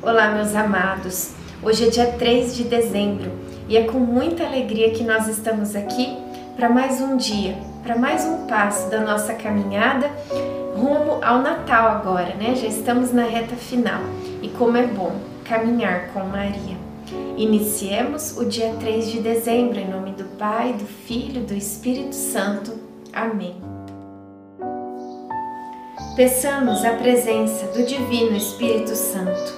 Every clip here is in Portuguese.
Olá, meus amados. Hoje é dia 3 de dezembro e é com muita alegria que nós estamos aqui para mais um dia, para mais um passo da nossa caminhada rumo ao Natal agora, né? Já estamos na reta final e como é bom caminhar com Maria. Iniciemos o dia 3 de dezembro em nome do Pai, do Filho, do Espírito Santo. Amém. Peçamos a presença do Divino Espírito Santo.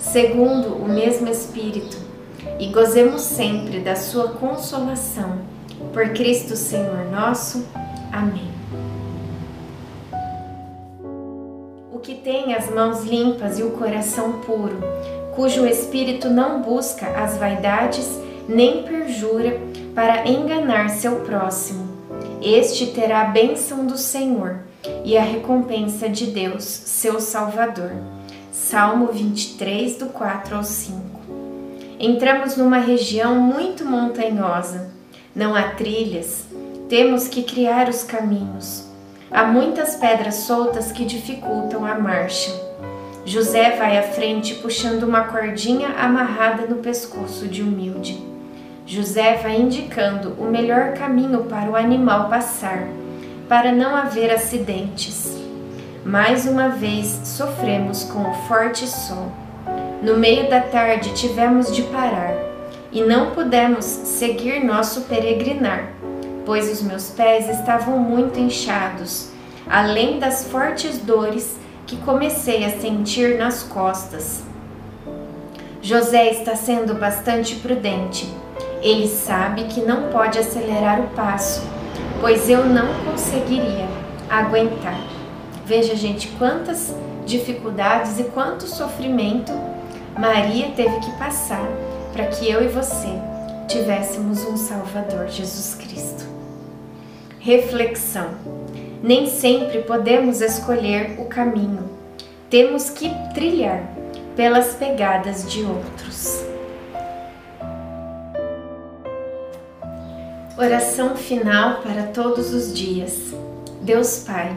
segundo o mesmo Espírito, e gozemos sempre da Sua consolação. Por Cristo Senhor nosso. Amém. O que tem as mãos limpas e o coração puro, cujo espírito não busca as vaidades nem perjura para enganar seu próximo, este terá a bênção do Senhor e a recompensa de Deus, seu Salvador. Salmo 23, do 4 ao 5. Entramos numa região muito montanhosa. Não há trilhas. Temos que criar os caminhos. Há muitas pedras soltas que dificultam a marcha. José vai à frente puxando uma cordinha amarrada no pescoço de humilde. José vai indicando o melhor caminho para o animal passar para não haver acidentes. Mais uma vez sofremos com o forte sol. No meio da tarde tivemos de parar e não pudemos seguir nosso peregrinar, pois os meus pés estavam muito inchados, além das fortes dores que comecei a sentir nas costas. José está sendo bastante prudente. Ele sabe que não pode acelerar o passo pois eu não conseguiria aguentar. Veja, gente, quantas dificuldades e quanto sofrimento Maria teve que passar para que eu e você tivéssemos um Salvador, Jesus Cristo. Reflexão: nem sempre podemos escolher o caminho, temos que trilhar pelas pegadas de outros. Oração final para todos os dias. Deus Pai,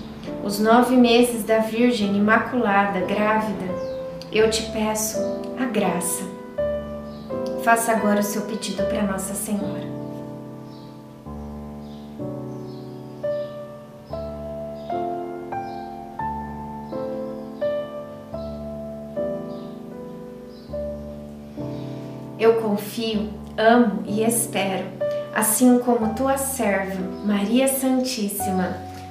os nove meses da Virgem Imaculada grávida, eu te peço a graça. Faça agora o seu pedido para Nossa Senhora. Eu confio amo e espero, assim como tua serva, Maria Santíssima,